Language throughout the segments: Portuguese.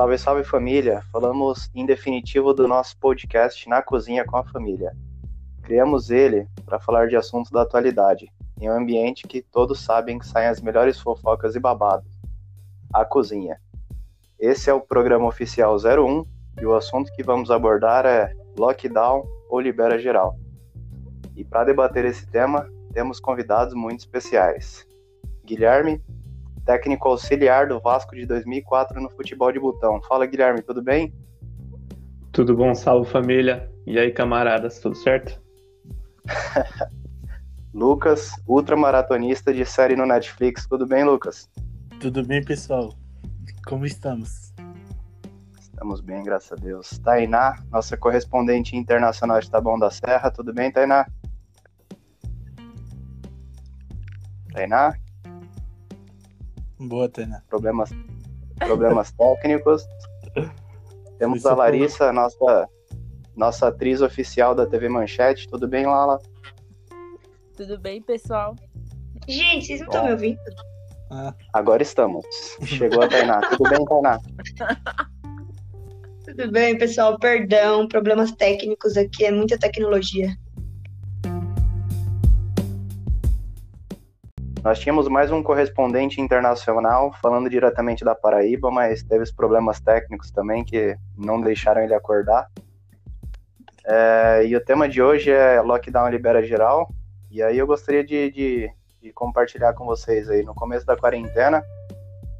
Salve, salve família! Falamos em definitivo do nosso podcast Na Cozinha com a Família. Criamos ele para falar de assuntos da atualidade, em um ambiente que todos sabem que saem as melhores fofocas e babados a cozinha. Esse é o programa oficial 01 e o assunto que vamos abordar é lockdown ou libera geral. E para debater esse tema, temos convidados muito especiais. Guilherme, técnico auxiliar do Vasco de 2004 no futebol de botão. Fala, Guilherme, tudo bem? Tudo bom, salve família. E aí, camaradas, tudo certo? Lucas, ultramaratonista de série no Netflix. Tudo bem, Lucas? Tudo bem, pessoal? Como estamos? Estamos bem, graças a Deus. Tainá, nossa correspondente internacional de Taboão da Serra. Tudo bem, Tainá? Tainá? Boa, Tainá. Problemas, problemas técnicos. Temos a Larissa, nossa, nossa atriz oficial da TV Manchete. Tudo bem, Lala? Tudo bem, pessoal? Gente, vocês não estão me ouvindo? Ah. Agora estamos. Chegou a Tainá. Tudo bem, Tainá? Tudo bem, pessoal. Perdão, problemas técnicos aqui, é muita tecnologia. Nós tínhamos mais um correspondente internacional falando diretamente da Paraíba, mas teve os problemas técnicos também que não deixaram ele acordar. É, e o tema de hoje é lockdown libera geral. E aí eu gostaria de, de, de, compartilhar com vocês aí. No começo da quarentena,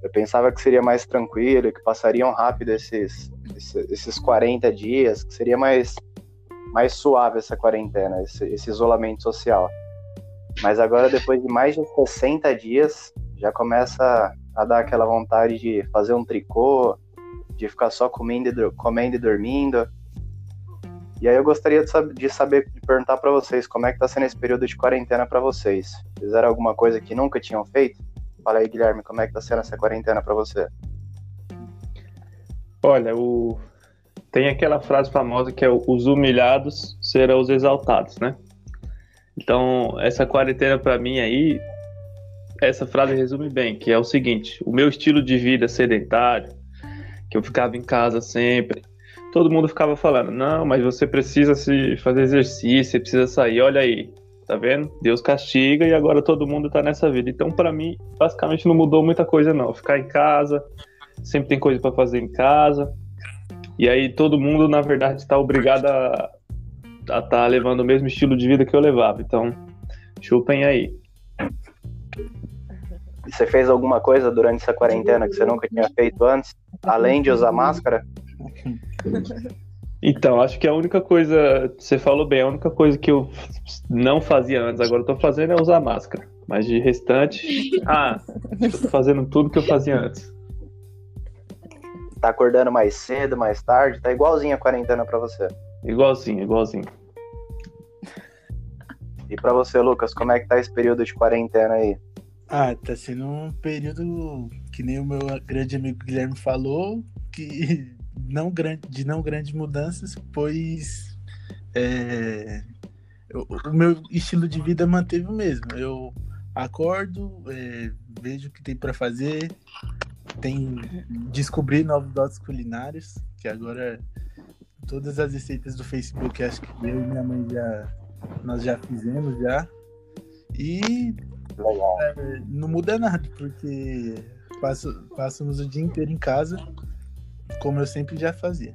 eu pensava que seria mais tranquilo, que passariam rápido esses, esses, esses 40 dias, que seria mais, mais suave essa quarentena, esse, esse isolamento social. Mas agora, depois de mais de 60 dias, já começa a dar aquela vontade de fazer um tricô, de ficar só comendo, comendo e dormindo. E aí eu gostaria de, saber, de, saber, de perguntar para vocês como é que tá sendo esse período de quarentena para vocês. Fizeram alguma coisa que nunca tinham feito? Fala aí, Guilherme, como é que tá sendo essa quarentena para você? Olha, o... tem aquela frase famosa que é os humilhados serão os exaltados, né? Então, essa quarentena para mim aí, essa frase resume bem, que é o seguinte: o meu estilo de vida sedentário, que eu ficava em casa sempre, todo mundo ficava falando: "Não, mas você precisa se fazer exercício, você precisa sair". Olha aí, tá vendo? Deus castiga e agora todo mundo tá nessa vida. Então, para mim, basicamente não mudou muita coisa não. Ficar em casa, sempre tem coisa para fazer em casa. E aí todo mundo, na verdade, está obrigado a tá, tá levando o mesmo estilo de vida que eu levava. Então, chupem aí. Você fez alguma coisa durante essa quarentena que você nunca tinha feito antes, além de usar máscara? Então, acho que a única coisa, você falou bem, a única coisa que eu não fazia antes, agora eu tô fazendo é usar máscara. Mas de restante, ah, eu tô fazendo tudo que eu fazia antes. Tá acordando mais cedo, mais tarde, tá igualzinho a quarentena para você. Igualzinho, igualzinho. E para você, Lucas, como é que tá esse período de quarentena aí? Ah, tá sendo um período que nem o meu grande amigo Guilherme falou, que não grande, de não grandes mudanças, pois é, eu, o meu estilo de vida manteve o mesmo. Eu acordo, é, vejo o que tem para fazer, tem descobrir novos dotes culinários, que agora todas as receitas do Facebook, acho que eu e minha mãe já nós já fizemos já. E é, não muda nada, porque passo, passamos o dia inteiro em casa, como eu sempre já fazia.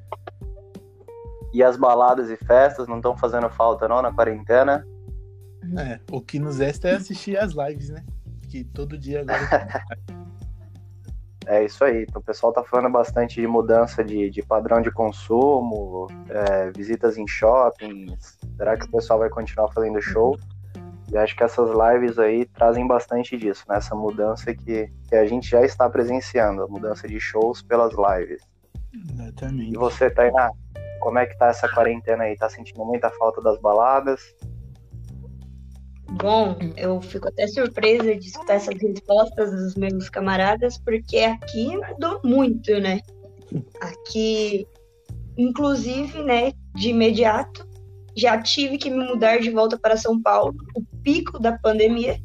E as baladas e festas não estão fazendo falta não na quarentena? É, o que nos resta é assistir as lives, né? Que todo dia agora. É isso aí. Então, o pessoal tá falando bastante de mudança de, de padrão de consumo, é, visitas em shoppings. Será que o pessoal vai continuar fazendo show? E acho que essas lives aí trazem bastante disso, né? Essa mudança que, que a gente já está presenciando, a mudança de shows pelas lives. Exatamente. E você, Tainá, como é que tá essa quarentena aí? Tá sentindo muita falta das baladas? Bom, eu fico até surpresa de escutar essas respostas dos meus camaradas, porque aqui mudou muito, né? Aqui, inclusive, né, de imediato, já tive que me mudar de volta para São Paulo, o pico da pandemia.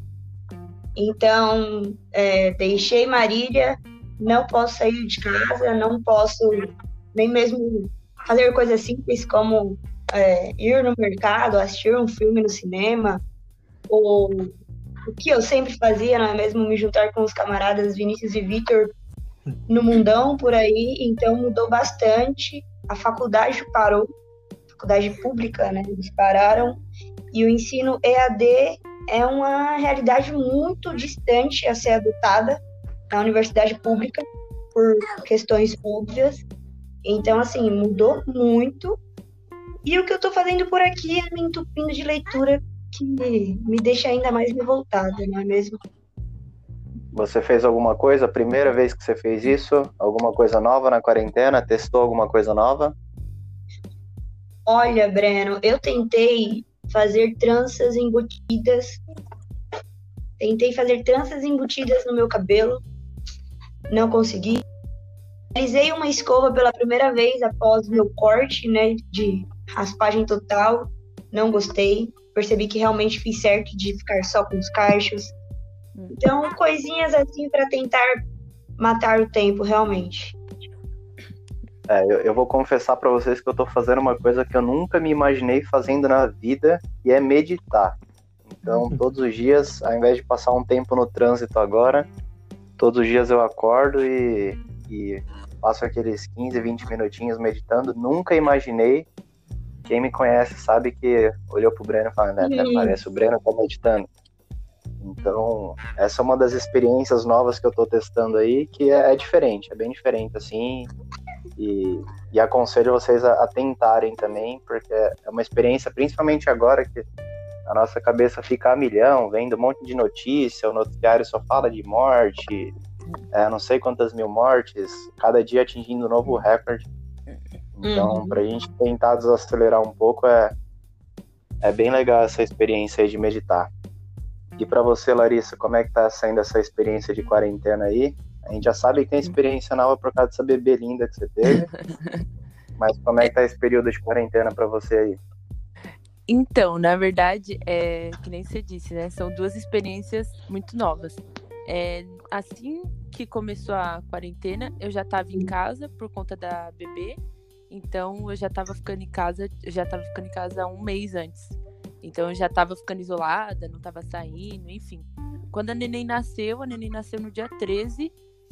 Então, é, deixei Marília, não posso sair de casa, não posso nem mesmo fazer coisas simples como é, ir no mercado, assistir um filme no cinema, ou o que eu sempre fazia, não é mesmo? Me juntar com os camaradas Vinícius e Vitor no mundão por aí, então mudou bastante. A faculdade parou, a faculdade pública, né? Eles pararam, e o ensino EAD é uma realidade muito distante a ser adotada na universidade pública por questões óbvias. Então, assim, mudou muito. E o que eu estou fazendo por aqui é me entupindo de leitura que me deixa ainda mais revoltada, não é mesmo? Você fez alguma coisa? Primeira vez que você fez isso? Alguma coisa nova na quarentena? Testou alguma coisa nova? Olha, Breno, eu tentei fazer tranças embutidas. Tentei fazer tranças embutidas no meu cabelo. Não consegui. Realizei uma escova pela primeira vez após meu corte, né, de raspagem total. Não gostei. Percebi que realmente fiz certo de ficar só com os cachos. Então, coisinhas assim para tentar matar o tempo, realmente. É, eu, eu, vou confessar para vocês que eu tô fazendo uma coisa que eu nunca me imaginei fazendo na vida, e é meditar. Então, todos os dias, ao invés de passar um tempo no trânsito agora, todos os dias eu acordo e, e passo aqueles 15, 20 minutinhos meditando. Nunca imaginei. Quem me conhece sabe que olhou pro Breno e falou, né, até parece o Breno tá meditando. Então, essa é uma das experiências novas que eu tô testando aí, que é, é diferente, é bem diferente, assim, e, e aconselho vocês a, a, tentarem também, porque é uma experiência, principalmente agora que a nossa cabeça fica a milhão, vendo um monte de notícia, o noticiário só fala de morte, é, não sei quantas mil mortes, cada dia atingindo um novo recorde. Então, uhum. para a gente tentar desacelerar um pouco, é, é bem legal essa experiência aí de meditar. E para você, Larissa, como é que tá sendo essa experiência de quarentena aí? A gente já sabe que tem experiência nova por causa dessa bebê linda que você teve. Mas como é que tá esse período de quarentena para você aí? Então, na verdade, é que nem você disse, né? São duas experiências muito novas. É, assim que começou a quarentena, eu já estava em casa por conta da bebê. Então, eu já estava ficando em casa, já estava ficando em casa um mês antes. Então, eu já estava ficando isolada, não estava saindo, enfim. Quando a neném nasceu, a neném nasceu no dia 13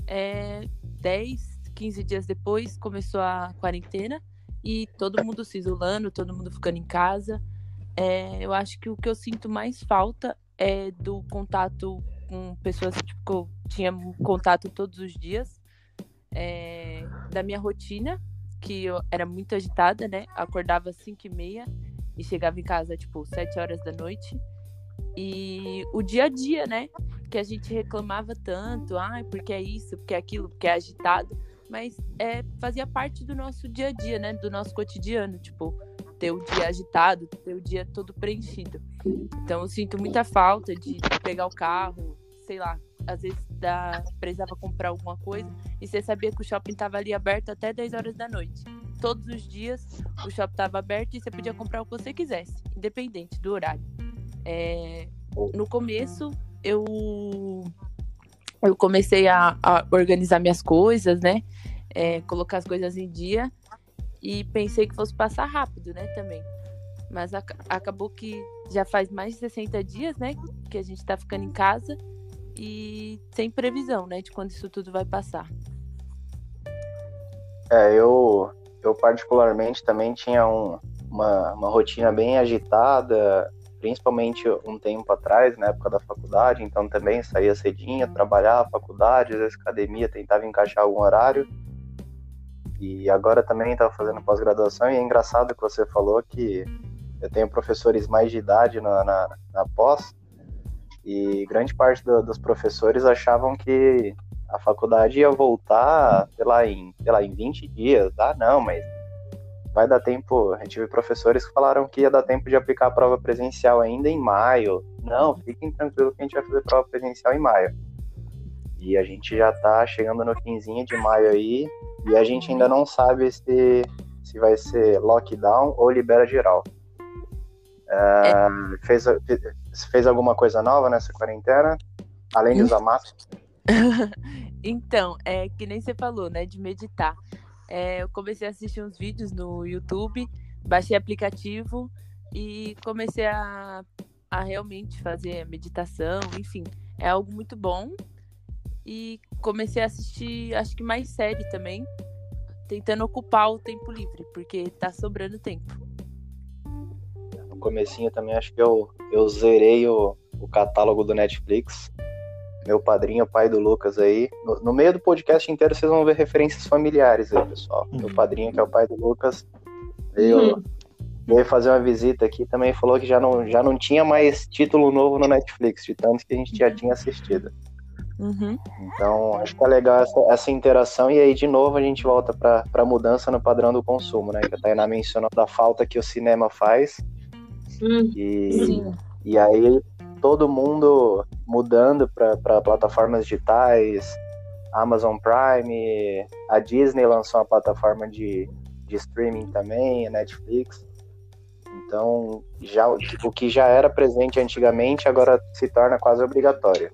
é, 10, 15 dias depois começou a quarentena e todo mundo se isolando, todo mundo ficando em casa. É, eu acho que o que eu sinto mais falta é do contato com pessoas tipo, que eu tinha contato todos os dias, é, da minha rotina, que eu era muito agitada, né? Acordava às 5 e meia e chegava em casa, tipo, 7 horas da noite. E o dia a dia, né? que a gente reclamava tanto, ai, porque é isso, porque é aquilo, porque é agitado, mas é, fazia parte do nosso dia a dia, né? Do nosso cotidiano, tipo, ter o dia agitado, ter o dia todo preenchido. Então eu sinto muita falta de pegar o carro, sei lá, às vezes precisava comprar alguma coisa e você sabia que o shopping estava ali aberto até 10 horas da noite. Todos os dias o shopping estava aberto e você podia comprar o que você quisesse, independente do horário. É, no começo eu eu comecei a, a organizar minhas coisas, né? É, colocar as coisas em dia e pensei que fosse passar rápido, né? Também. Mas a, acabou que já faz mais de 60 dias, né? Que a gente tá ficando em casa e sem previsão, né? De quando isso tudo vai passar. É, eu, eu particularmente também tinha um, uma, uma rotina bem agitada, principalmente um tempo atrás, na época da faculdade, então também saía cedinho, trabalhava, faculdade, às vezes academia, tentava encaixar algum horário. E agora também estava fazendo pós-graduação e é engraçado que você falou que eu tenho professores mais de idade na, na, na pós e grande parte do, dos professores achavam que a faculdade ia voltar, sei lá, em, lá, em 20 dias. Ah, não, mas vai dar tempo. A gente tive professores que falaram que ia dar tempo de aplicar a prova presencial ainda em maio. Não, fiquem tranquilos que a gente vai fazer prova presencial em maio. E a gente já tá chegando no finzinho de maio aí, e a gente ainda não sabe se, se vai ser lockdown ou libera geral. Uh, fez, fez alguma coisa nova nessa quarentena? Além de usar máscara? então, é que nem você falou, né, de meditar. É, eu comecei a assistir uns vídeos no YouTube, baixei aplicativo e comecei a, a realmente fazer meditação, enfim. É algo muito bom. E comecei a assistir, acho que mais série também, tentando ocupar o tempo livre, porque tá sobrando tempo. Comecinho também acho que eu, eu zerei o, o catálogo do Netflix meu padrinho, pai do Lucas aí. No, no, meio do podcast inteiro vocês vão ver referências familiares aí, pessoal. Uhum. Meu padrinho, que é o pai do Lucas, veio, uhum. veio fazer uma visita aqui também falou que já não, já não tinha mais título novo no Netflix, de tanto que a gente já tinha assistido. Uhum. Então, acho que é legal essa, essa, interação. E aí, de novo, a gente volta para a mudança no padrão do consumo, né? Que a Tainá mencionou da falta que o cinema faz. Hum, e, sim. e aí, todo mundo mudando para plataformas digitais, Amazon Prime, a Disney lançou uma plataforma de, de streaming também, a Netflix. Então, já, o que já era presente antigamente agora se torna quase obrigatório.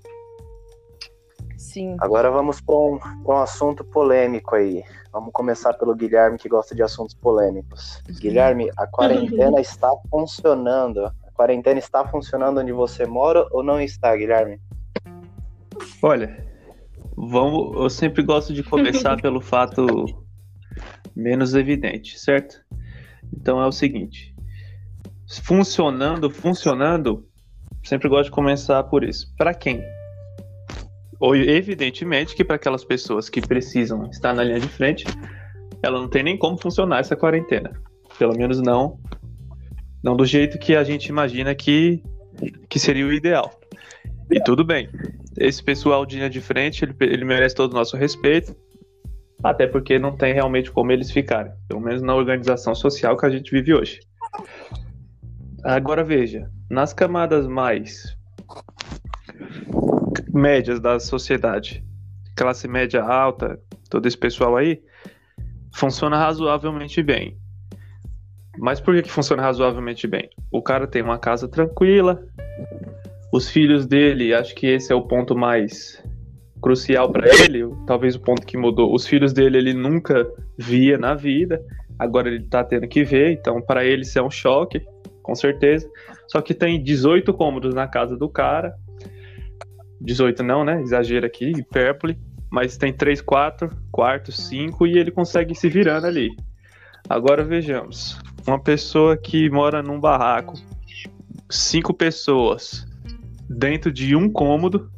Sim. Agora vamos para um, um assunto polêmico aí. Vamos começar pelo Guilherme, que gosta de assuntos polêmicos. Guilherme, a quarentena está funcionando quarentena está funcionando onde você mora ou não está, Guilherme? Olha, vamos, eu sempre gosto de começar pelo fato menos evidente, certo? Então é o seguinte: funcionando, funcionando, sempre gosto de começar por isso. Para quem? Ou, evidentemente que para aquelas pessoas que precisam estar na linha de frente, ela não tem nem como funcionar essa quarentena. Pelo menos não não do jeito que a gente imagina que, que seria o ideal. E tudo bem. Esse pessoal de linha de frente, ele, ele merece todo o nosso respeito, até porque não tem realmente como eles ficarem, pelo menos na organização social que a gente vive hoje. Agora veja, nas camadas mais médias da sociedade, classe média alta, todo esse pessoal aí, funciona razoavelmente bem. Mas por que, que funciona razoavelmente bem? O cara tem uma casa tranquila, os filhos dele, acho que esse é o ponto mais crucial para ele, talvez o ponto que mudou. Os filhos dele ele nunca via na vida, agora ele tá tendo que ver, então para ele isso é um choque, com certeza. Só que tem 18 cômodos na casa do cara. 18 não, né? Exagero aqui, hipérbole. Mas tem 3, 4, quartos, 5 e ele consegue se virando ali. Agora vejamos uma pessoa que mora num barraco, cinco pessoas dentro de um cômodo,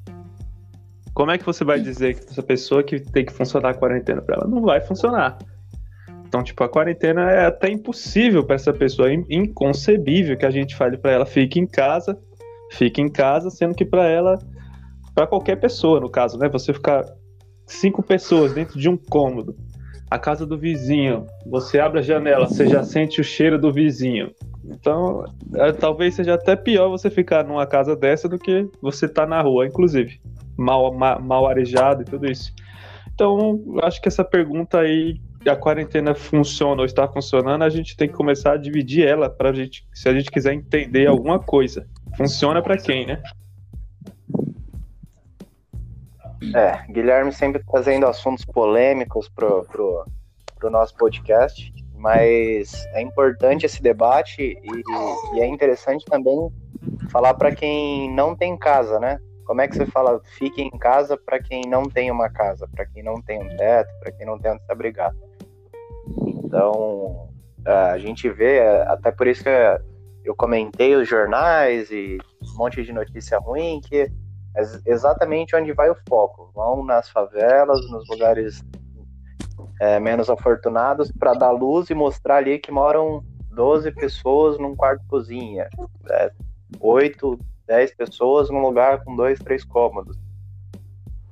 como é que você vai dizer que essa pessoa que tem que funcionar a quarentena para ela não vai funcionar? Então, tipo, a quarentena é até impossível para essa pessoa, é inconcebível que a gente fale para ela fique em casa, fique em casa, sendo que para ela, para qualquer pessoa, no caso, né, você ficar cinco pessoas dentro de um cômodo, a casa do vizinho, você abre a janela, você já sente o cheiro do vizinho. Então, é, talvez seja até pior você ficar numa casa dessa do que você tá na rua, inclusive. Mal, mal, mal arejado e tudo isso. Então, acho que essa pergunta aí, a quarentena funciona ou está funcionando, a gente tem que começar a dividir ela para gente, se a gente quiser entender alguma coisa. Funciona para quem, né? É, Guilherme sempre trazendo assuntos polêmicos pro, pro, pro nosso podcast, mas é importante esse debate e, e é interessante também falar para quem não tem casa, né? Como é que você fala fique em casa para quem não tem uma casa, para quem não tem um teto, para quem não tem onde se abrigar? Então, a gente vê, até por isso que eu comentei os jornais e um monte de notícia ruim, que é exatamente onde vai o foco. Vão nas favelas, nos lugares é, menos afortunados, para dar luz e mostrar ali que moram 12 pessoas num quarto cozinha, é, 8, 10 pessoas num lugar com dois, três cômodos.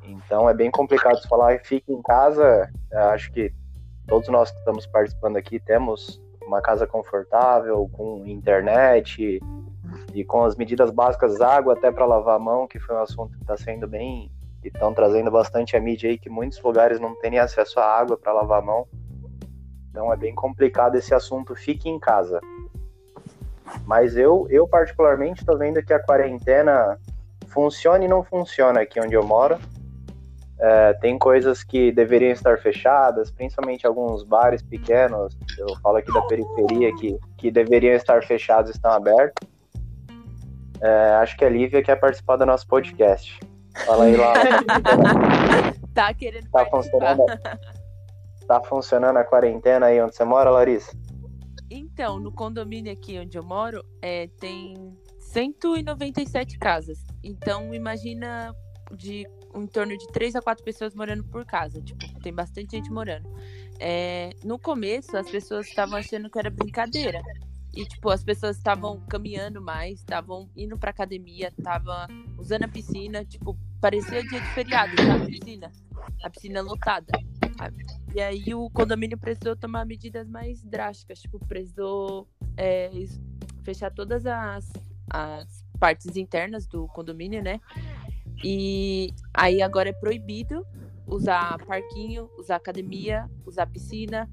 Então é bem complicado falar, fique em casa. Acho que todos nós que estamos participando aqui temos uma casa confortável, com internet, e com as medidas básicas, água até para lavar a mão, que foi um assunto que está sendo bem. e estão trazendo bastante a mídia aí, que muitos lugares não têm acesso à água para lavar a mão. Então é bem complicado esse assunto, fique em casa. Mas eu, eu particularmente, estou vendo que a quarentena funciona e não funciona aqui onde eu moro. É, tem coisas que deveriam estar fechadas, principalmente alguns bares pequenos, eu falo aqui da periferia, que, que deveriam estar fechados estão abertos. É, acho que a Lívia quer participar do nosso podcast. Fala aí lá. tá querendo tá funcionando, tá funcionando a quarentena aí onde você mora, Larissa? Então, no condomínio aqui onde eu moro, é, tem 197 casas. Então, imagina de em torno de três a quatro pessoas morando por casa. Tipo, tem bastante gente morando. É, no começo, as pessoas estavam achando que era brincadeira. E, tipo, as pessoas estavam caminhando mais, estavam indo pra academia, estavam usando a piscina, tipo, parecia dia de feriado, sabe? A piscina. A piscina lotada. E aí o condomínio precisou tomar medidas mais drásticas, tipo, precisou é, fechar todas as, as partes internas do condomínio, né? E aí agora é proibido usar parquinho, usar academia, usar piscina,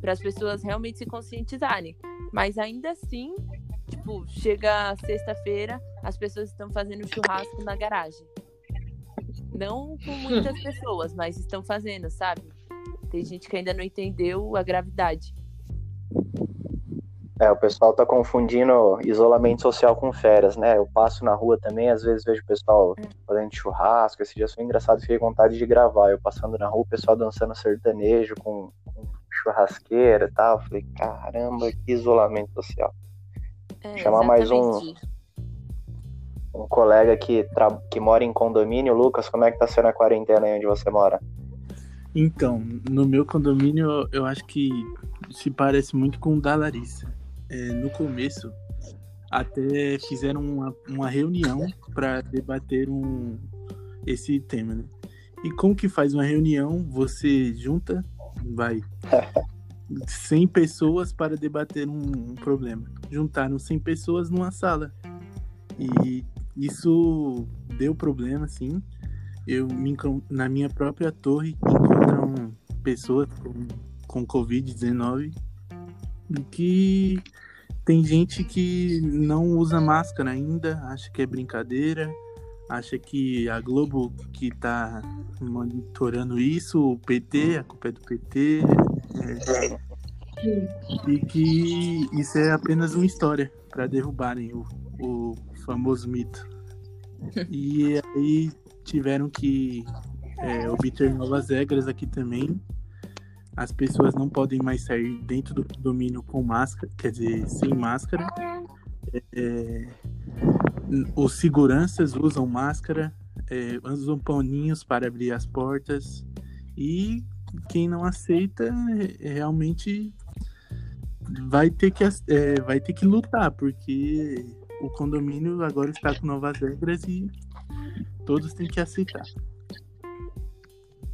para as pessoas realmente se conscientizarem. Mas ainda assim, tipo, chega sexta-feira, as pessoas estão fazendo churrasco na garagem. Não com muitas pessoas, mas estão fazendo, sabe? Tem gente que ainda não entendeu a gravidade. É, o pessoal tá confundindo isolamento social com férias, né? Eu passo na rua também, às vezes vejo o pessoal fazendo churrasco. Esse dia foi engraçado, fiquei com vontade de gravar. Eu passando na rua, o pessoal dançando sertanejo com, com churrasqueira e tal. Eu falei, caramba, que isolamento social. É, Chamar mais um, um colega que, tra... que mora em condomínio. Lucas, como é que tá sendo a quarentena aí onde você mora? Então, no meu condomínio, eu acho que se parece muito com o da Larissa é, no começo, até fizeram uma, uma reunião para debater um, esse tema, né? E como que faz uma reunião? Você junta, vai, 100 pessoas para debater um, um problema. Juntaram 100 pessoas numa sala. E isso deu problema, sim. Eu na minha própria torre encontram pessoas com, com Covid-19 que tem gente que não usa máscara ainda, acha que é brincadeira, acha que a Globo que tá monitorando isso, o PT, a culpa é do PT, é, e que isso é apenas uma história para derrubarem o, o famoso mito. E aí tiveram que é, obter novas regras aqui também as pessoas não podem mais sair dentro do domínio com máscara, quer dizer, sem máscara. É, os seguranças usam máscara, é, usam paninhos para abrir as portas e quem não aceita é, realmente vai ter que é, vai ter que lutar porque o condomínio agora está com novas regras e todos têm que aceitar.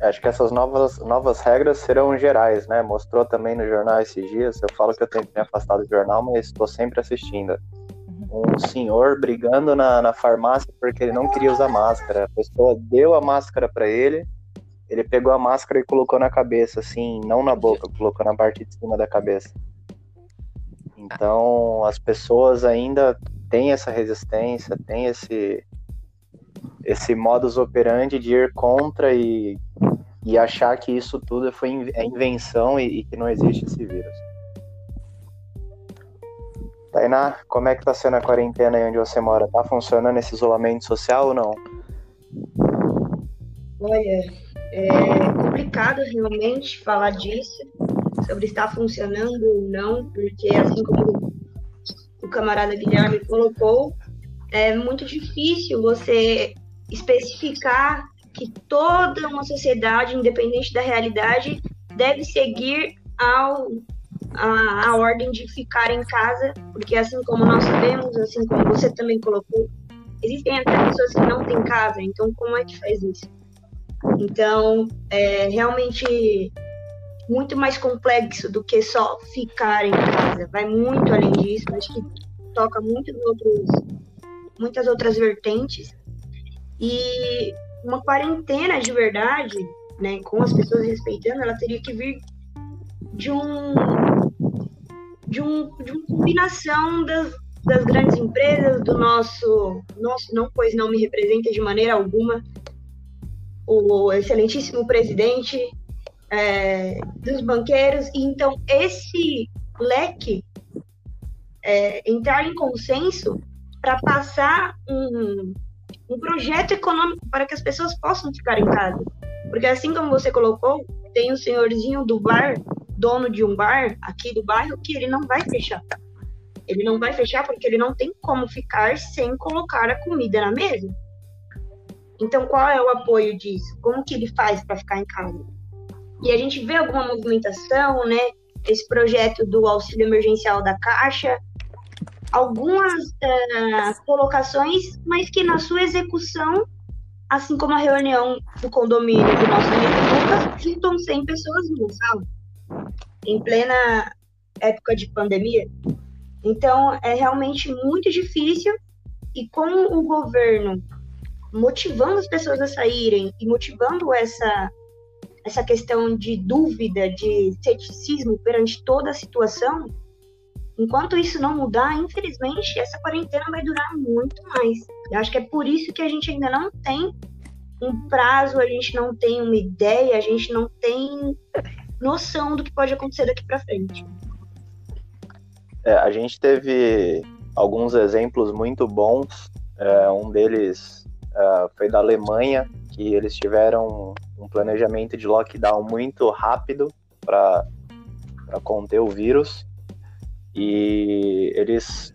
Acho que essas novas, novas regras serão gerais, né? Mostrou também no jornal esses dias. Eu falo que eu tenho que me afastar do jornal, mas estou sempre assistindo. Um senhor brigando na, na farmácia porque ele não queria usar máscara. A pessoa deu a máscara para ele, ele pegou a máscara e colocou na cabeça, assim, não na boca, colocou na parte de cima da cabeça. Então, as pessoas ainda têm essa resistência, têm esse, esse modus operandi de ir contra e, e achar que isso tudo foi é invenção e, e que não existe esse vírus. Tainá, como é que tá sendo a quarentena aí onde você mora? Tá funcionando esse isolamento social ou não? Olha, é complicado realmente falar disso, sobre estar funcionando ou não, porque assim como o camarada Guilherme colocou, é muito difícil você especificar que toda uma sociedade, independente da realidade, deve seguir ao, a, a ordem de ficar em casa, porque assim como nós sabemos, assim como você também colocou, existem até pessoas que não têm casa, então como é que faz isso? Então, é realmente muito mais complexo do que só ficar em casa. Vai muito além disso, acho que toca muito outros, muitas outras vertentes. E uma quarentena de verdade, né, com as pessoas respeitando, ela teria que vir de um de um de uma combinação das, das grandes empresas, do nosso nosso não pois não me representa de maneira alguma, o excelentíssimo presidente é, dos banqueiros. E então, esse leque é, entrar em consenso para passar um, um projeto econômico para que as pessoas possam ficar em casa. Porque assim como você colocou, tem o senhorzinho do bar, dono de um bar aqui do bairro, que ele não vai fechar. Ele não vai fechar porque ele não tem como ficar sem colocar a comida na mesa. Então, qual é o apoio disso? Como que ele faz para ficar em casa? E a gente vê alguma movimentação, né? Esse projeto do auxílio emergencial da Caixa, algumas uh, colocações, mas que na sua execução, assim como a reunião do condomínio do nosso amigo Lucas, juntam 100 pessoas no sabe? Em plena época de pandemia. Então, é realmente muito difícil e com o governo motivando as pessoas a saírem e motivando essa essa questão de dúvida, de ceticismo perante toda a situação, enquanto isso não mudar, infelizmente, essa quarentena vai durar muito mais. Eu acho que é por isso que a gente ainda não tem um prazo, a gente não tem uma ideia, a gente não tem noção do que pode acontecer daqui para frente. É, a gente teve alguns exemplos muito bons. É, um deles é, foi da Alemanha, que eles tiveram um planejamento de lockdown muito rápido para conter o vírus. E eles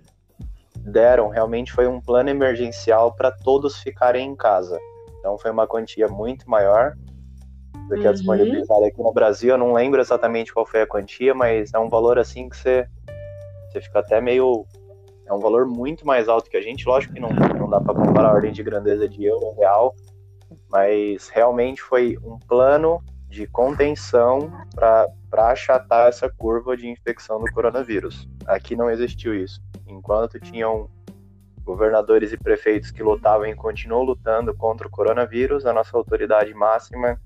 deram, realmente foi um plano emergencial para todos ficarem em casa. Então foi uma quantia muito maior que a uhum. disponibilizada aqui no Brasil. Eu não lembro exatamente qual foi a quantia, mas é um valor assim que você você fica até meio. É um valor muito mais alto que a gente. Lógico que não, não dá para comparar a ordem de grandeza de euro real, mas realmente foi um plano de contenção para achatar essa curva de infecção do coronavírus. Aqui não existiu isso. Enquanto tinham governadores e prefeitos que lutavam e continuam lutando contra o coronavírus, a nossa autoridade máxima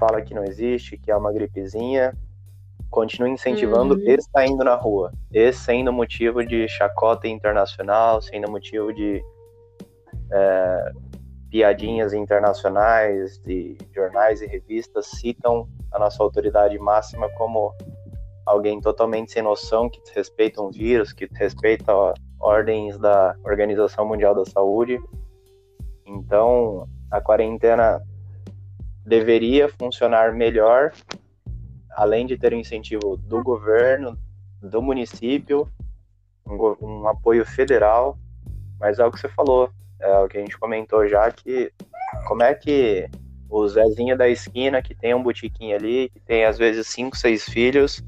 fala que não existe, que é uma gripezinha, continue incentivando uhum. e saindo na rua. Esse sendo motivo de chacota internacional, sendo motivo de é, piadinhas internacionais, de jornais e revistas citam a nossa autoridade máxima como alguém totalmente sem noção, que desrespeita um vírus, que respeita ordens da Organização Mundial da Saúde. Então, a quarentena deveria funcionar melhor além de ter um incentivo do governo, do município, um, um apoio federal, mas é o que você falou, é o que a gente comentou já, que como é que o Zezinho da esquina, que tem um botiquinho ali, que tem às vezes cinco, seis filhos,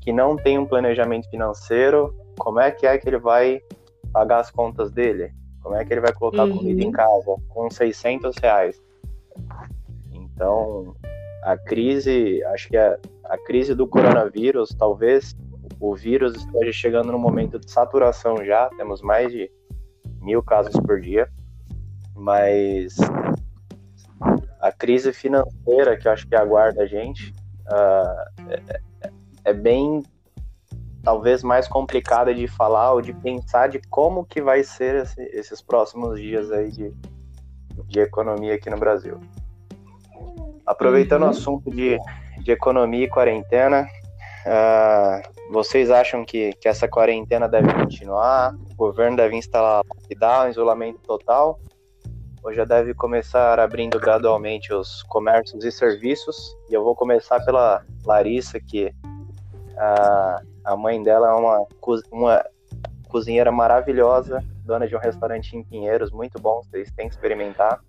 que não tem um planejamento financeiro, como é que é que ele vai pagar as contas dele? Como é que ele vai colocar uhum. comida em casa com 600 reais? Então, a crise, acho que a, a crise do coronavírus, talvez o vírus esteja chegando no momento de saturação já, temos mais de mil casos por dia, mas a crise financeira que eu acho que aguarda a gente uh, é, é, bem talvez mais complicada de falar ou de pensar de como que vai ser esse, esses próximos dias aí de, de economia aqui no Brasil. Aproveitando uhum. o assunto de, de economia e quarentena, uh, vocês acham que, que essa quarentena deve continuar? O governo deve instalar lockdown, isolamento total? Ou já deve começar abrindo gradualmente os comércios e serviços? E eu vou começar pela Larissa, que uh, a mãe dela é uma, uma cozinheira maravilhosa, dona de um restaurante em Pinheiros, muito bom, vocês têm que experimentar.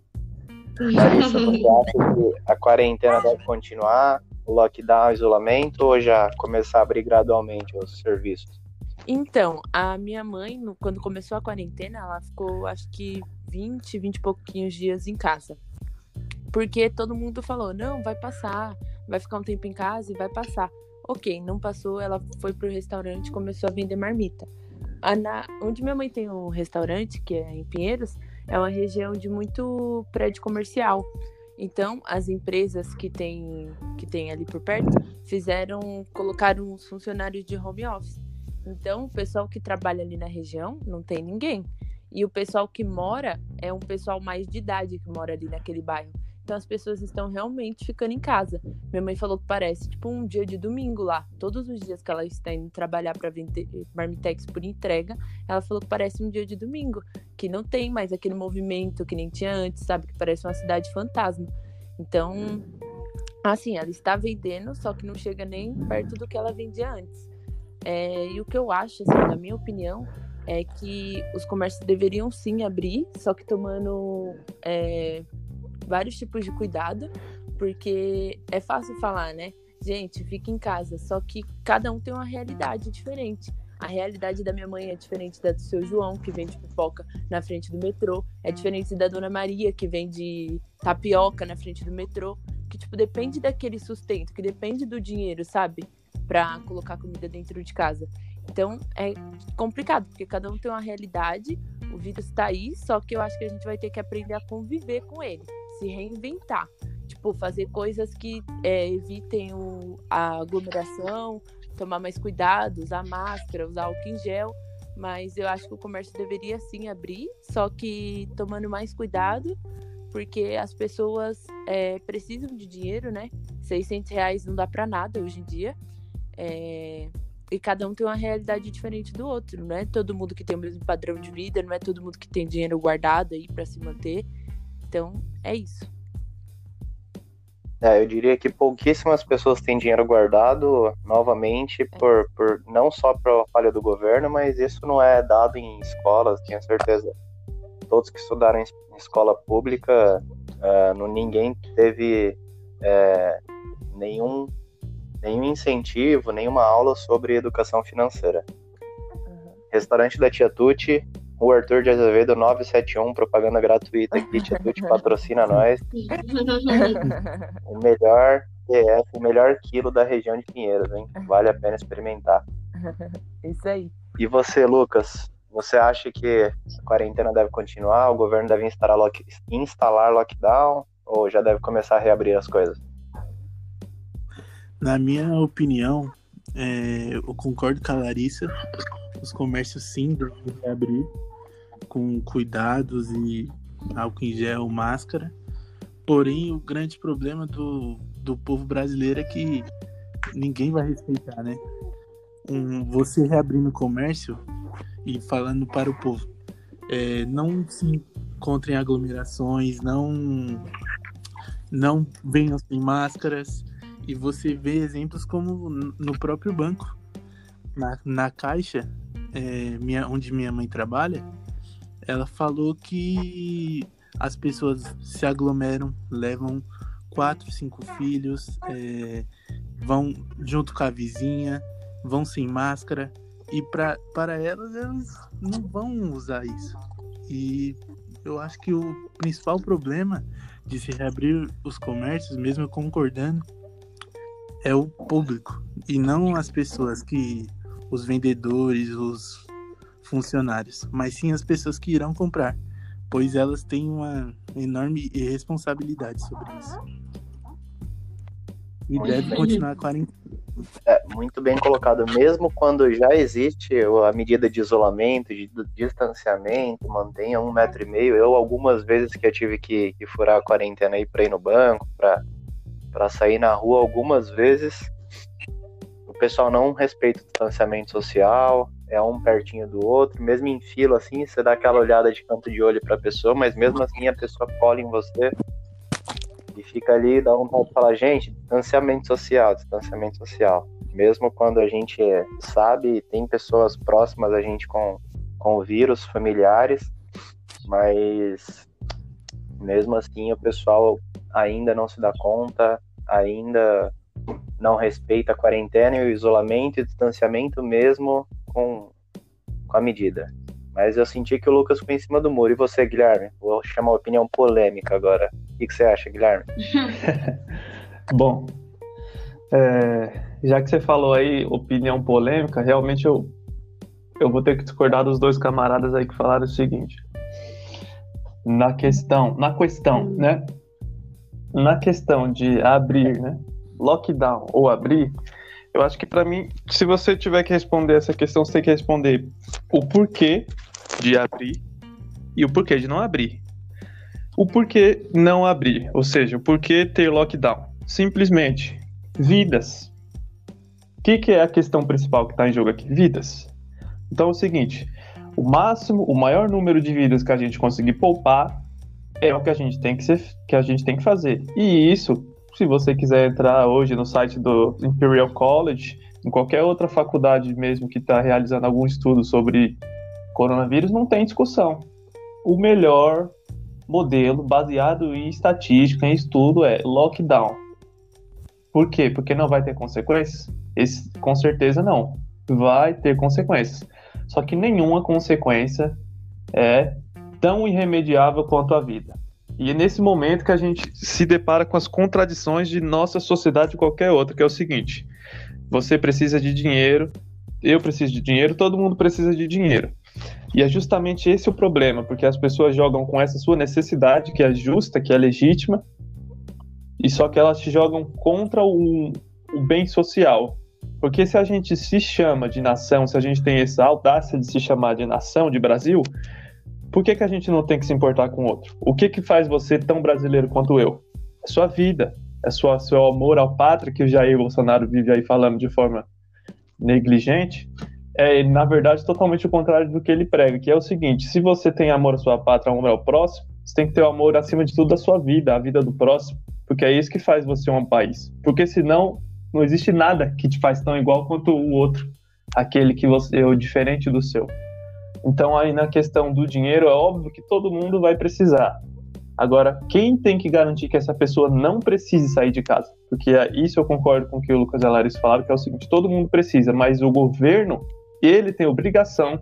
Larissa, você acha que a quarentena deve continuar, o lockdown, isolamento, ou já começar a abrir gradualmente os serviços? Então, a minha mãe, quando começou a quarentena, ela ficou, acho que 20, 20 e pouquinhos dias em casa. Porque todo mundo falou, não, vai passar, vai ficar um tempo em casa e vai passar. Ok, não passou, ela foi pro restaurante e começou a vender marmita. Na, onde minha mãe tem um restaurante, que é em Pinheiros, é uma região de muito prédio comercial. Então, as empresas que tem, que tem ali por perto fizeram, colocaram os funcionários de home office. Então, o pessoal que trabalha ali na região não tem ninguém. E o pessoal que mora é um pessoal mais de idade que mora ali naquele bairro. Então as pessoas estão realmente ficando em casa. Minha mãe falou que parece tipo um dia de domingo lá. Todos os dias que ela está indo trabalhar para vender marmitex por entrega, ela falou que parece um dia de domingo, que não tem mais aquele movimento que nem tinha antes, sabe? Que parece uma cidade fantasma. Então, assim, ela está vendendo, só que não chega nem perto do que ela vendia antes. É, e o que eu acho, assim, na minha opinião, é que os comércios deveriam sim abrir, só que tomando é, vários tipos de cuidado, porque é fácil falar, né? Gente, fica em casa, só que cada um tem uma realidade diferente. A realidade da minha mãe é diferente da do seu João, que vende pipoca na frente do metrô. É diferente da dona Maria, que vende tapioca na frente do metrô. Que, tipo, depende daquele sustento, que depende do dinheiro, sabe? Pra colocar comida dentro de casa. Então, é complicado, porque cada um tem uma realidade. O vírus tá aí, só que eu acho que a gente vai ter que aprender a conviver com ele se reinventar. Tipo, fazer coisas que é, evitem o, a aglomeração, tomar mais cuidado, usar máscara, usar álcool em gel. Mas eu acho que o comércio deveria sim abrir, só que tomando mais cuidado, porque as pessoas é, precisam de dinheiro, né? 600 reais não dá para nada hoje em dia. É, e cada um tem uma realidade diferente do outro, não é todo mundo que tem o mesmo padrão de vida, não é todo mundo que tem dinheiro guardado aí para se manter. Então, é isso. É, eu diria que pouquíssimas pessoas têm dinheiro guardado, novamente, é. por, por não só a falha do governo, mas isso não é dado em escolas, tenho certeza. Todos que estudaram em escola pública, uh, no, ninguém teve é, nenhum, nenhum incentivo, nenhuma aula sobre educação financeira. Uhum. Restaurante da Tia Tuti, o Arthur de Azevedo 971, propaganda gratuita aqui, Tietute patrocina nós. o melhor PF, o melhor quilo da região de Pinheiros, hein? Vale a pena experimentar. Isso aí. E você, Lucas? Você acha que a quarentena deve continuar? O governo deve instalar, lock... instalar lockdown? Ou já deve começar a reabrir as coisas? Na minha opinião, é, eu concordo com a Larissa. Os comércios sim devem reabrir com cuidados e álcool em gel, máscara. Porém, o grande problema do, do povo brasileiro é que ninguém vai respeitar, né? Um, você reabrindo o comércio e falando para o povo, é, não se encontrem aglomerações, não não venham sem máscaras e você vê exemplos como no próprio banco, na, na caixa, é, minha, onde minha mãe trabalha, ela falou que as pessoas se aglomeram, levam quatro, cinco filhos, é, vão junto com a vizinha, vão sem máscara e pra, para elas elas não vão usar isso. E eu acho que o principal problema de se reabrir os comércios, mesmo concordando, é o público e não as pessoas que os vendedores, os funcionários, mas sim as pessoas que irão comprar, pois elas têm uma enorme responsabilidade sobre isso. E muito deve bem. continuar quarentena. É, muito bem colocado. Mesmo quando já existe a medida de isolamento, de distanciamento, mantenha um metro e meio. Eu, algumas vezes que eu tive que, que furar a quarentena aí para ir no banco, para sair na rua, algumas vezes o pessoal não respeita o distanciamento social, é um pertinho do outro, mesmo em fila assim, você dá aquela olhada de canto de olho para a pessoa, mas mesmo assim a pessoa cola em você e fica ali, dá vontade de falar, gente, distanciamento social, distanciamento social. Mesmo quando a gente sabe, tem pessoas próximas a gente com, com o vírus, familiares, mas mesmo assim o pessoal ainda não se dá conta, ainda não respeita a quarentena e o isolamento e o distanciamento mesmo com, com a medida. Mas eu senti que o Lucas ficou em cima do muro. E você, Guilherme? Vou chamar uma opinião polêmica agora. O que, que você acha, Guilherme? Bom, é, já que você falou aí opinião polêmica, realmente eu, eu vou ter que discordar dos dois camaradas aí que falaram o seguinte. Na questão, na questão, né? Na questão de abrir, né? Lockdown ou abrir, eu acho que para mim, se você tiver que responder essa questão, você tem que responder o porquê de abrir e o porquê de não abrir. O porquê não abrir, ou seja, o porquê ter lockdown. Simplesmente, vidas. O que, que é a questão principal que está em jogo aqui? Vidas. Então é o seguinte: o máximo, o maior número de vidas que a gente conseguir poupar é o que a gente tem que, ser, que, a gente tem que fazer. E isso, se você quiser entrar hoje no site do Imperial College, em qualquer outra faculdade mesmo que está realizando algum estudo sobre coronavírus, não tem discussão. O melhor modelo baseado em estatística, em estudo, é lockdown. Por quê? Porque não vai ter consequências? Esse, com certeza não. Vai ter consequências. Só que nenhuma consequência é tão irremediável quanto a vida. E é nesse momento que a gente se depara com as contradições de nossa sociedade e qualquer outra, que é o seguinte: você precisa de dinheiro, eu preciso de dinheiro, todo mundo precisa de dinheiro. E é justamente esse o problema, porque as pessoas jogam com essa sua necessidade, que é justa, que é legítima, e só que elas te jogam contra o, o bem social. Porque se a gente se chama de nação, se a gente tem essa audácia de se chamar de nação, de Brasil, por que, que a gente não tem que se importar com o outro? O que, que faz você tão brasileiro quanto eu? É sua vida, é sua, seu amor ao pátria, que o Jair Bolsonaro vive aí falando de forma negligente, é, na verdade, totalmente o contrário do que ele prega, que é o seguinte: se você tem amor à sua pátria, amor ao próximo, você tem que ter o amor acima de tudo da sua vida, a vida do próximo, porque é isso que faz você um país. Porque senão, não existe nada que te faz tão igual quanto o outro, aquele que você é o diferente do seu. Então, aí na questão do dinheiro, é óbvio que todo mundo vai precisar. Agora, quem tem que garantir que essa pessoa não precise sair de casa? Porque é, isso eu concordo com o que o Lucas Alares falaram, que é o seguinte: todo mundo precisa, mas o governo ele tem obrigação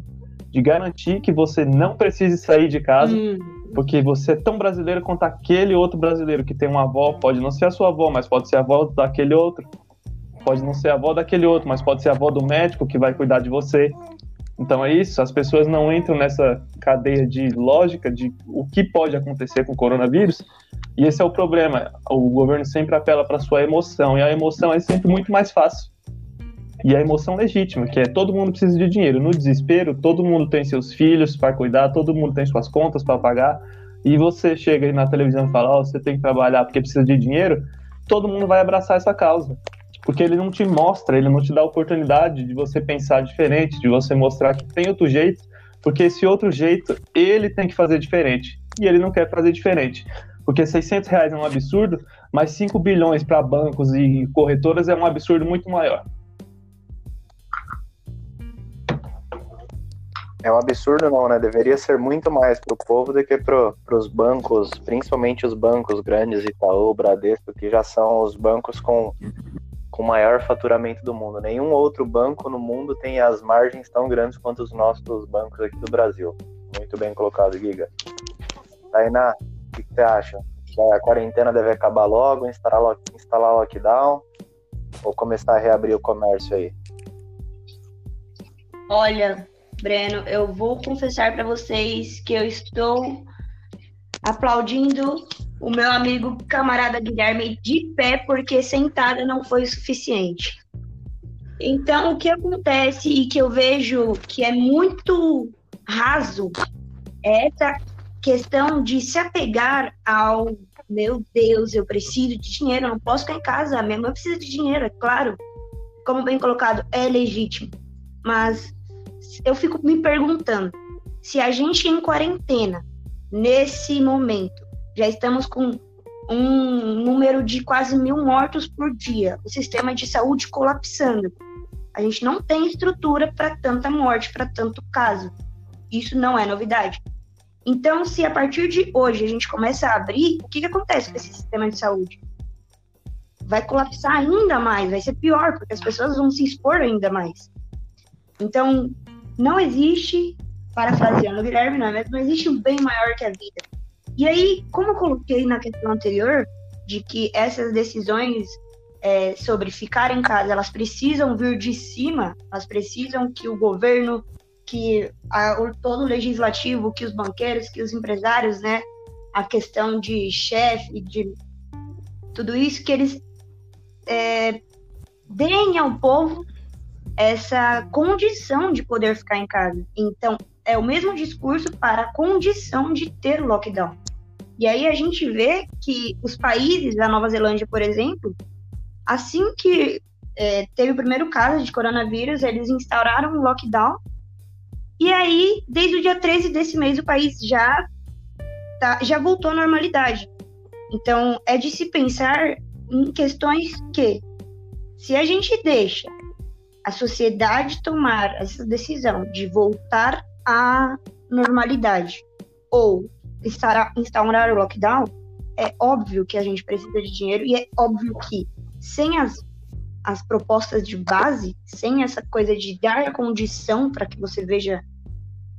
de garantir que você não precise sair de casa, hum. porque você é tão brasileiro quanto aquele outro brasileiro que tem uma avó, pode não ser a sua avó, mas pode ser a avó daquele outro. Pode não ser a avó daquele outro, mas pode ser a avó do médico que vai cuidar de você. Então é isso, as pessoas não entram nessa cadeia de lógica de o que pode acontecer com o coronavírus, e esse é o problema. O governo sempre apela para sua emoção, e a emoção é sempre muito mais fácil e a emoção legítima, que é todo mundo precisa de dinheiro. No desespero, todo mundo tem seus filhos para cuidar, todo mundo tem suas contas para pagar, e você chega aí na televisão e fala: oh, você tem que trabalhar porque precisa de dinheiro, todo mundo vai abraçar essa causa. Porque ele não te mostra, ele não te dá a oportunidade de você pensar diferente, de você mostrar que tem outro jeito, porque esse outro jeito ele tem que fazer diferente. E ele não quer fazer diferente. Porque 600 reais é um absurdo, mas 5 bilhões para bancos e corretoras é um absurdo muito maior. É um absurdo não, né? Deveria ser muito mais para o povo do que para os bancos, principalmente os bancos grandes, Itaú, Bradesco, que já são os bancos com, com maior faturamento do mundo. Nenhum outro banco no mundo tem as margens tão grandes quanto os nossos bancos aqui do Brasil. Muito bem colocado, Giga. Tainá, o que, que você acha? A quarentena deve acabar logo, instalar, instalar lockdown ou começar a reabrir o comércio aí? Olha, Breno, eu vou confessar para vocês que eu estou aplaudindo o meu amigo camarada Guilherme de pé, porque sentada não foi o suficiente. Então, o que acontece e que eu vejo que é muito raso é essa questão de se apegar ao meu Deus, eu preciso de dinheiro, eu não posso ficar em casa, minha mãe precisa de dinheiro, é claro. Como bem colocado, é legítimo. Mas eu fico me perguntando se a gente em quarentena, nesse momento, já estamos com um número de quase mil mortos por dia, o sistema de saúde colapsando. A gente não tem estrutura para tanta morte, para tanto caso. Isso não é novidade. Então, se a partir de hoje a gente começa a abrir, o que, que acontece com esse sistema de saúde? Vai colapsar ainda mais, vai ser pior, porque as pessoas vão se expor ainda mais. Então, não existe, parafraseando o Guilherme, não, é não existe um bem maior que a vida. E aí, como eu coloquei na questão anterior, de que essas decisões é, sobre ficar em casa, elas precisam vir de cima, elas precisam que o governo, que a, o, todo o legislativo, que os banqueiros, que os empresários, né, a questão de chefe, de tudo isso, que eles é, deem ao povo essa condição de poder ficar em casa. Então, é o mesmo discurso para a condição de ter lockdown. E aí a gente vê que os países, a Nova Zelândia, por exemplo, assim que é, teve o primeiro caso de coronavírus, eles instauraram um lockdown. E aí, desde o dia 13 desse mês, o país já, tá, já voltou à normalidade. Então, é de se pensar em questões que, se a gente deixa a sociedade tomar essa decisão de voltar à normalidade ou instaurar o lockdown, é óbvio que a gente precisa de dinheiro e é óbvio que sem as, as propostas de base, sem essa coisa de dar a condição para que você veja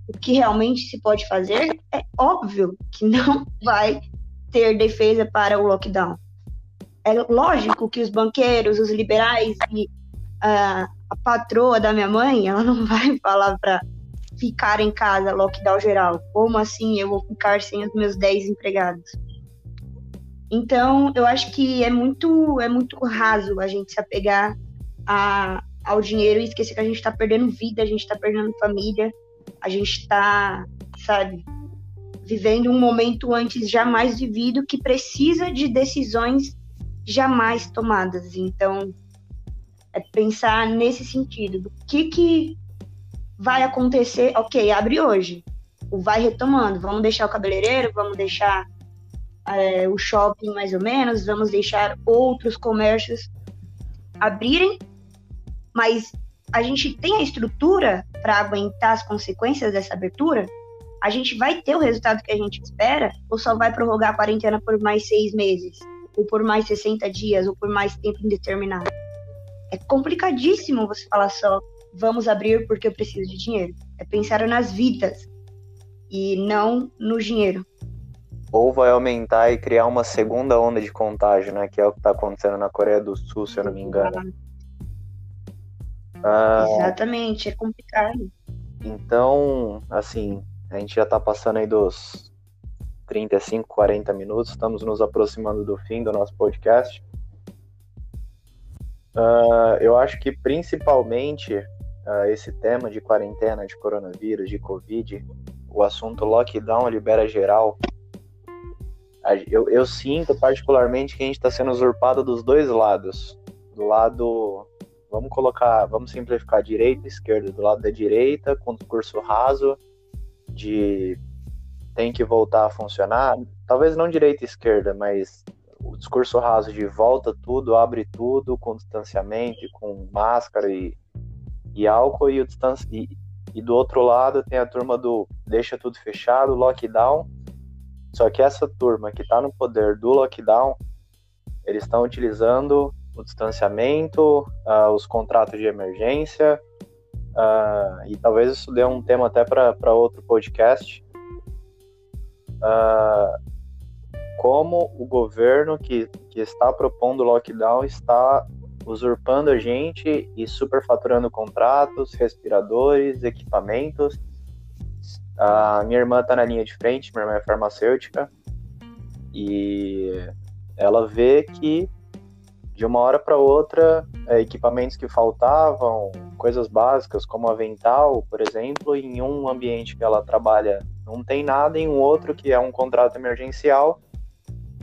o que realmente se pode fazer, é óbvio que não vai ter defesa para o lockdown. É lógico que os banqueiros, os liberais e uh, a patroa da minha mãe, ela não vai falar para ficar em casa, lockdown geral. Como assim eu vou ficar sem os meus 10 empregados? Então, eu acho que é muito, é muito raso a gente se apegar a, ao dinheiro e esquecer que a gente está perdendo vida, a gente está perdendo família, a gente está, sabe, vivendo um momento antes jamais vivido que precisa de decisões jamais tomadas. Então, é pensar nesse sentido, do que que vai acontecer, ok, abre hoje, vai retomando, vamos deixar o cabeleireiro, vamos deixar é, o shopping mais ou menos, vamos deixar outros comércios abrirem, mas a gente tem a estrutura para aguentar as consequências dessa abertura? A gente vai ter o resultado que a gente espera ou só vai prorrogar a quarentena por mais seis meses? Ou por mais 60 dias? Ou por mais tempo indeterminado? É complicadíssimo você falar só vamos abrir porque eu preciso de dinheiro. É pensar nas vidas e não no dinheiro. Ou vai aumentar e criar uma segunda onda de contágio, né? Que é o que está acontecendo na Coreia do Sul, se eu não me engano. Ah, Exatamente, é complicado. Então, assim, a gente já está passando aí dos 35, 40 minutos, estamos nos aproximando do fim do nosso podcast. Uh, eu acho que principalmente uh, esse tema de quarentena, de coronavírus, de Covid, o assunto lockdown libera geral, eu, eu sinto particularmente que a gente está sendo usurpado dos dois lados. Do lado, vamos colocar, vamos simplificar direita e esquerda. Do lado da direita, com discurso raso, de tem que voltar a funcionar. Talvez não direita e esquerda, mas o discurso raso de volta tudo, abre tudo, com distanciamento, com máscara e e álcool e, o distância, e, e do outro lado tem a turma do deixa tudo fechado, lockdown. Só que essa turma que está no poder do lockdown, eles estão utilizando o distanciamento, uh, os contratos de emergência, uh, e talvez isso dê um tema até para outro podcast. Uh, como o governo que, que está propondo lockdown está usurpando a gente e superfaturando contratos, respiradores, equipamentos. A minha irmã está na linha de frente, minha irmã é farmacêutica, e ela vê que de uma hora para outra, é, equipamentos que faltavam, coisas básicas como avental, por exemplo, em um ambiente que ela trabalha não tem nada, em um outro que é um contrato emergencial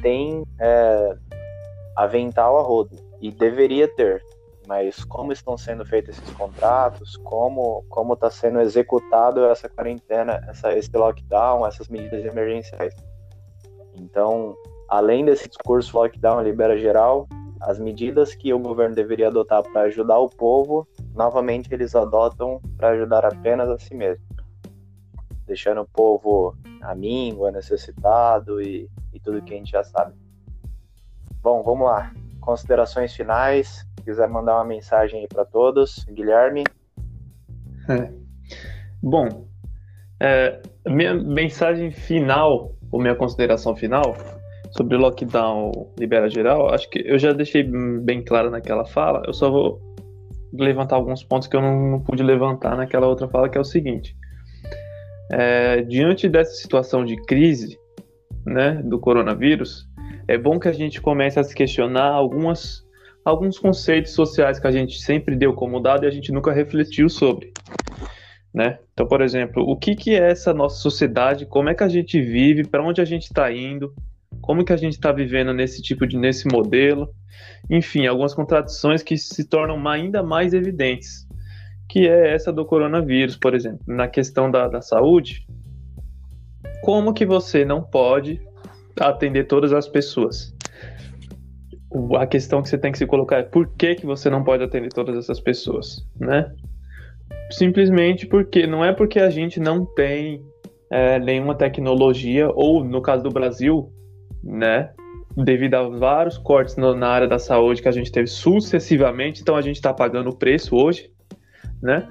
tem é, avental a rodo e deveria ter, mas como estão sendo feitos esses contratos, como como está sendo executado essa quarentena, essa, esse lockdown, essas medidas emergenciais. Então, além desse discurso lockdown libera geral, as medidas que o governo deveria adotar para ajudar o povo, novamente eles adotam para ajudar apenas a si mesmo, deixando o povo à míngua, necessitado e, e tudo que a gente já sabe. Bom, vamos lá considerações finais, se quiser mandar uma mensagem para todos, Guilherme. É. Bom, é, minha mensagem final, ou minha consideração final sobre o lockdown libera geral, acho que eu já deixei bem claro naquela fala, eu só vou levantar alguns pontos que eu não, não pude levantar naquela outra fala, que é o seguinte. É, diante dessa situação de crise né, do coronavírus, é bom que a gente comece a se questionar algumas, alguns conceitos sociais que a gente sempre deu como dado e a gente nunca refletiu sobre. né? Então, por exemplo, o que, que é essa nossa sociedade? Como é que a gente vive? Para onde a gente está indo? Como que a gente está vivendo nesse tipo de nesse modelo? Enfim, algumas contradições que se tornam ainda mais evidentes, que é essa do coronavírus, por exemplo, na questão da, da saúde. Como que você não pode atender todas as pessoas? A questão que você tem que se colocar é por que, que você não pode atender todas essas pessoas, né? simplesmente porque não é porque a gente não tem é, nenhuma tecnologia, ou no caso do Brasil, né, devido a vários cortes no, na área da saúde que a gente teve sucessivamente, então a gente está pagando o preço hoje, né?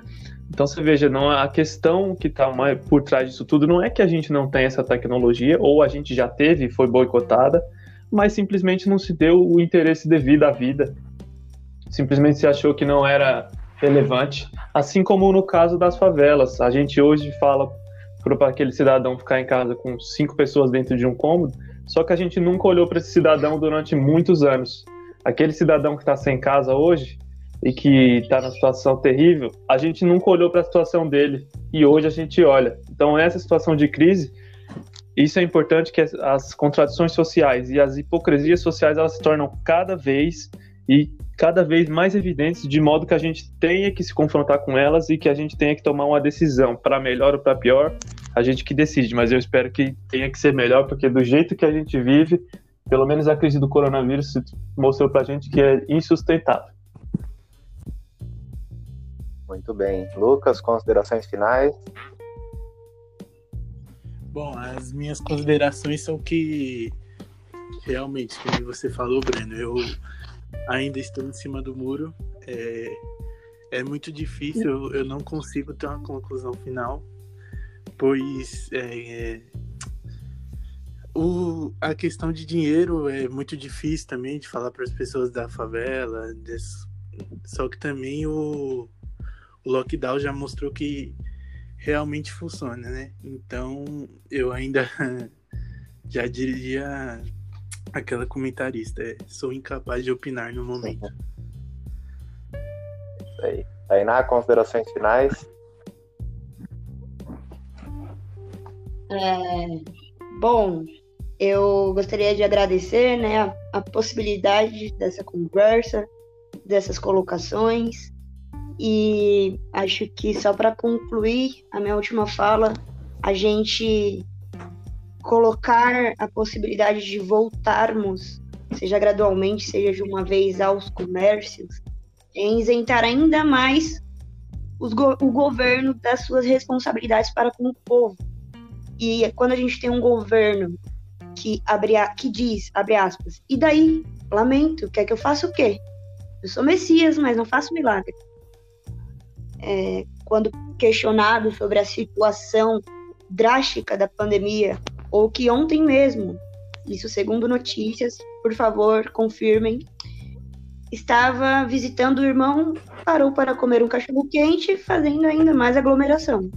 Então você veja, não a questão que está por trás disso tudo não é que a gente não tem essa tecnologia ou a gente já teve e foi boicotada, mas simplesmente não se deu o interesse devido à vida. Simplesmente se achou que não era relevante, assim como no caso das favelas. A gente hoje fala para aquele cidadão ficar em casa com cinco pessoas dentro de um cômodo, só que a gente nunca olhou para esse cidadão durante muitos anos. Aquele cidadão que está sem casa hoje e que está na situação terrível, a gente nunca olhou para a situação dele e hoje a gente olha. Então essa situação de crise, isso é importante que as contradições sociais e as hipocrisias sociais elas se tornam cada vez e cada vez mais evidentes, de modo que a gente tenha que se confrontar com elas e que a gente tenha que tomar uma decisão, para melhor ou para pior, a gente que decide, mas eu espero que tenha que ser melhor, porque do jeito que a gente vive, pelo menos a crise do coronavírus mostrou para a gente que é insustentável. Muito bem. Lucas, considerações finais? Bom, as minhas considerações são que realmente, como você falou, Breno, eu ainda estou em cima do muro. É, é muito difícil, eu não consigo ter uma conclusão final, pois é, é, o, a questão de dinheiro é muito difícil também de falar para as pessoas da favela, só que também o, o lockdown já mostrou que realmente funciona, né? Então eu ainda já diria aquela comentarista. É, sou incapaz de opinar no momento. Isso aí. Tainá, considerações finais? É, bom, eu gostaria de agradecer né, a, a possibilidade dessa conversa, dessas colocações. E acho que só para concluir a minha última fala, a gente colocar a possibilidade de voltarmos, seja gradualmente, seja de uma vez, aos comércios, em isentar ainda mais go o governo das suas responsabilidades para com o povo. E quando a gente tem um governo que, abre a, que diz, abre aspas, e daí? Lamento, quer que eu faça o quê? Eu sou Messias, mas não faço milagre. É, quando questionado sobre a situação drástica da pandemia, ou que ontem mesmo, isso segundo notícias, por favor, confirmem, estava visitando o irmão, parou para comer um cachorro quente, fazendo ainda mais aglomeração.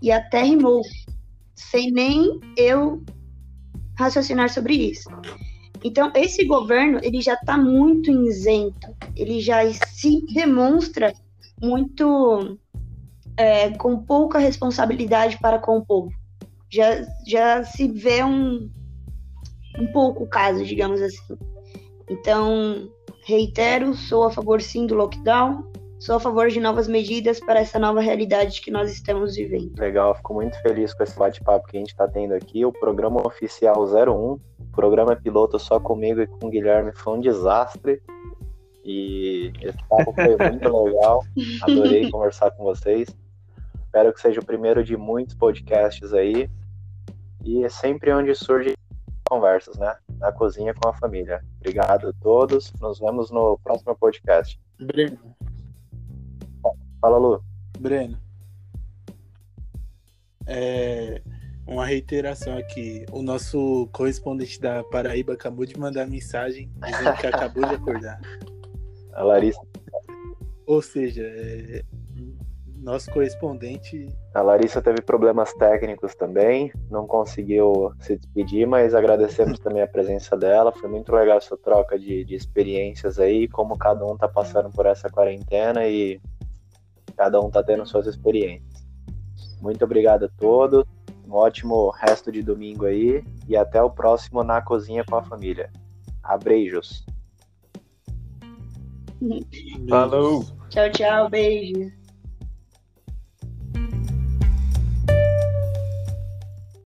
E até rimou, sem nem eu raciocinar sobre isso. Então, esse governo, ele já está muito isento, ele já se demonstra muito é, com pouca responsabilidade para com o povo já, já se vê um, um pouco o caso, digamos assim. Então, reitero, sou a favor sim do lockdown, sou a favor de novas medidas para essa nova realidade que nós estamos vivendo. Legal, fico muito feliz com esse bate-papo que a gente está tendo aqui. O programa oficial 01, o programa piloto só comigo e com o Guilherme foi um desastre. E esse papo foi muito legal. Adorei conversar com vocês. Espero que seja o primeiro de muitos podcasts aí. E é sempre onde surgem conversas, né? Na cozinha com a família. Obrigado a todos. Nos vemos no próximo podcast. Breno. Fala, Lu. Breno. É uma reiteração aqui. O nosso correspondente da Paraíba acabou de mandar mensagem dizendo que acabou de acordar. A Larissa. Ou seja, é, nosso correspondente. A Larissa teve problemas técnicos também, não conseguiu se despedir, mas agradecemos também a presença dela. Foi muito legal essa troca de, de experiências aí, como cada um tá passando por essa quarentena e Cada um tá tendo suas experiências. Muito obrigado a todos. Um ótimo resto de domingo aí e até o próximo na cozinha com a família. Abreijos. Falou! Tchau, tchau, beijos.